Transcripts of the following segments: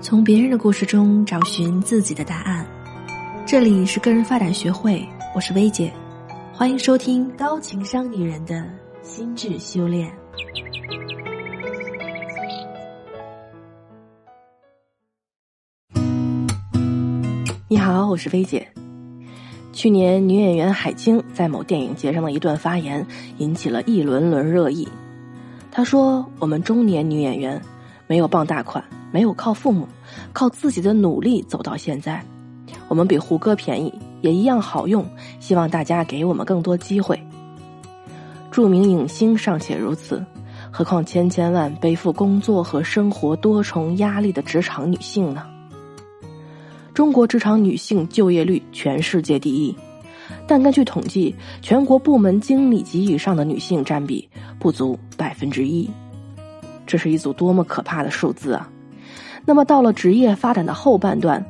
从别人的故事中找寻自己的答案。这里是个人发展学会，我是薇姐，欢迎收听高情商女人的心智修炼。你好，我是薇姐。去年女演员海清在某电影节上的一段发言引起了一轮轮热议。她说：“我们中年女演员没有傍大款。”没有靠父母，靠自己的努力走到现在，我们比胡歌便宜，也一样好用。希望大家给我们更多机会。著名影星尚且如此，何况千千万背负工作和生活多重压力的职场女性呢？中国职场女性就业率全世界第一，但根据统计，全国部门经理级以上的女性占比不足百分之一。这是一组多么可怕的数字啊！那么到了职业发展的后半段，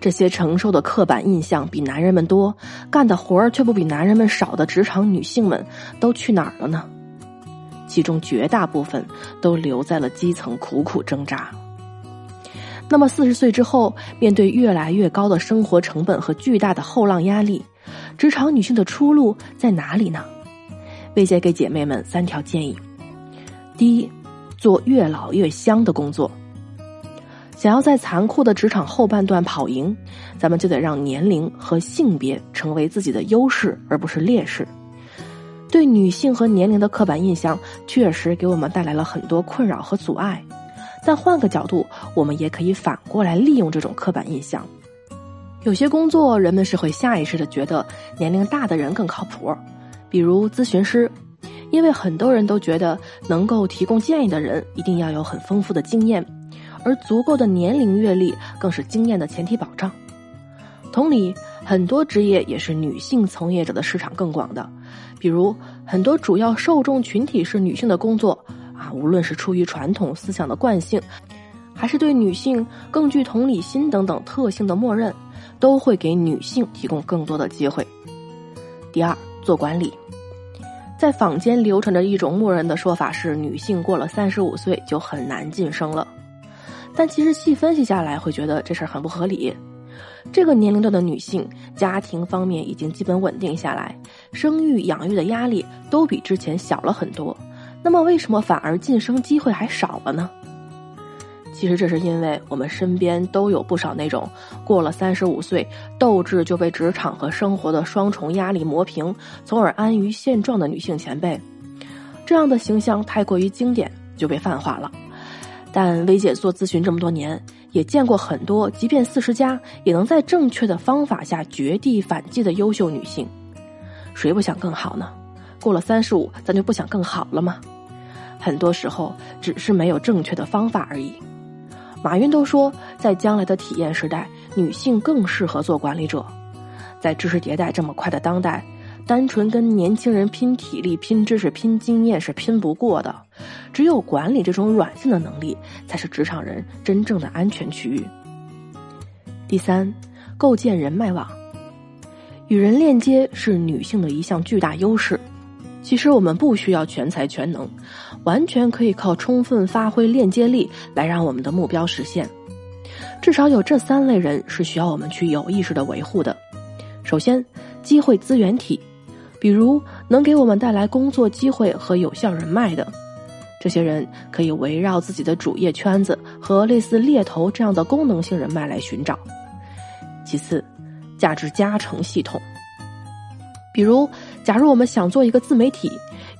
这些承受的刻板印象比男人们多，干的活儿却不比男人们少的职场女性们都去哪儿了呢？其中绝大部分都留在了基层苦苦挣扎。那么四十岁之后，面对越来越高的生活成本和巨大的后浪压力，职场女性的出路在哪里呢？薇姐给姐妹们三条建议：第一，做越老越香的工作。想要在残酷的职场后半段跑赢，咱们就得让年龄和性别成为自己的优势，而不是劣势。对女性和年龄的刻板印象确实给我们带来了很多困扰和阻碍，但换个角度，我们也可以反过来利用这种刻板印象。有些工作，人们是会下意识的觉得年龄大的人更靠谱，比如咨询师，因为很多人都觉得能够提供建议的人一定要有很丰富的经验。而足够的年龄阅历更是经验的前提保障。同理，很多职业也是女性从业者的市场更广的，比如很多主要受众群体是女性的工作啊，无论是出于传统思想的惯性，还是对女性更具同理心等等特性的默认，都会给女性提供更多的机会。第二，做管理，在坊间流传着一种默认的说法是，女性过了三十五岁就很难晋升了。但其实细分析下来，会觉得这事儿很不合理。这个年龄段的女性，家庭方面已经基本稳定下来，生育养育的压力都比之前小了很多。那么为什么反而晋升机会还少了呢？其实这是因为我们身边都有不少那种过了三十五岁，斗志就被职场和生活的双重压力磨平，从而安于现状的女性前辈。这样的形象太过于经典，就被泛化了。但薇姐做咨询这么多年，也见过很多，即便四十加，也能在正确的方法下绝地反击的优秀女性。谁不想更好呢？过了三十五，咱就不想更好了吗？很多时候只是没有正确的方法而已。马云都说，在将来的体验时代，女性更适合做管理者。在知识迭代这么快的当代。单纯跟年轻人拼体力、拼知识、拼经验是拼不过的，只有管理这种软性的能力，才是职场人真正的安全区域。第三，构建人脉网，与人链接是女性的一项巨大优势。其实我们不需要全才全能，完全可以靠充分发挥链接力来让我们的目标实现。至少有这三类人是需要我们去有意识的维护的。首先，机会资源体。比如能给我们带来工作机会和有效人脉的，这些人可以围绕自己的主业圈子和类似猎头这样的功能性人脉来寻找。其次，价值加成系统。比如，假如我们想做一个自媒体，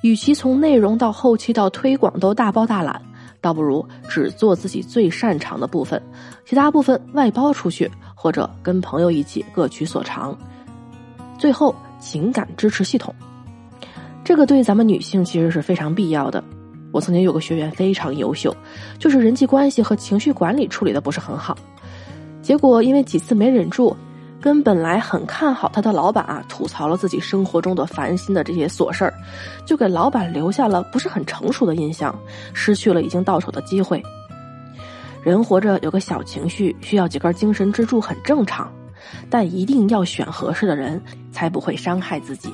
与其从内容到后期到推广都大包大揽，倒不如只做自己最擅长的部分，其他部分外包出去，或者跟朋友一起各取所长。最后。情感支持系统，这个对咱们女性其实是非常必要的。我曾经有个学员非常优秀，就是人际关系和情绪管理处理的不是很好，结果因为几次没忍住，跟本来很看好他的老板啊吐槽了自己生活中的烦心的这些琐事儿，就给老板留下了不是很成熟的印象，失去了已经到手的机会。人活着有个小情绪，需要几根精神支柱很正常。但一定要选合适的人，才不会伤害自己。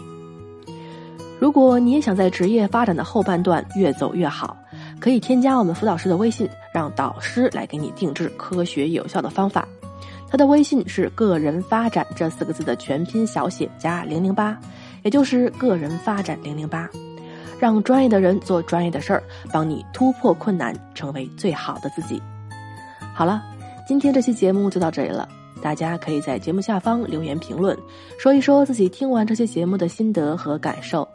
如果你也想在职业发展的后半段越走越好，可以添加我们辅导师的微信，让导师来给你定制科学有效的方法。他的微信是“个人发展”这四个字的全拼小写加零零八，也就是“个人发展零零八”，让专业的人做专业的事儿，帮你突破困难，成为最好的自己。好了，今天这期节目就到这里了，大家可以在节目下方留言评论，说一说自己听完这期节目的心得和感受。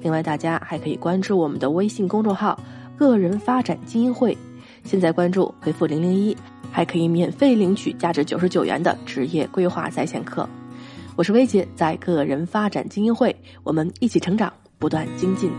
另外，大家还可以关注我们的微信公众号“个人发展精英会”，现在关注回复零零一。还可以免费领取价值九十九元的职业规划在线课。我是薇姐，在个人发展精英会，我们一起成长，不断精进。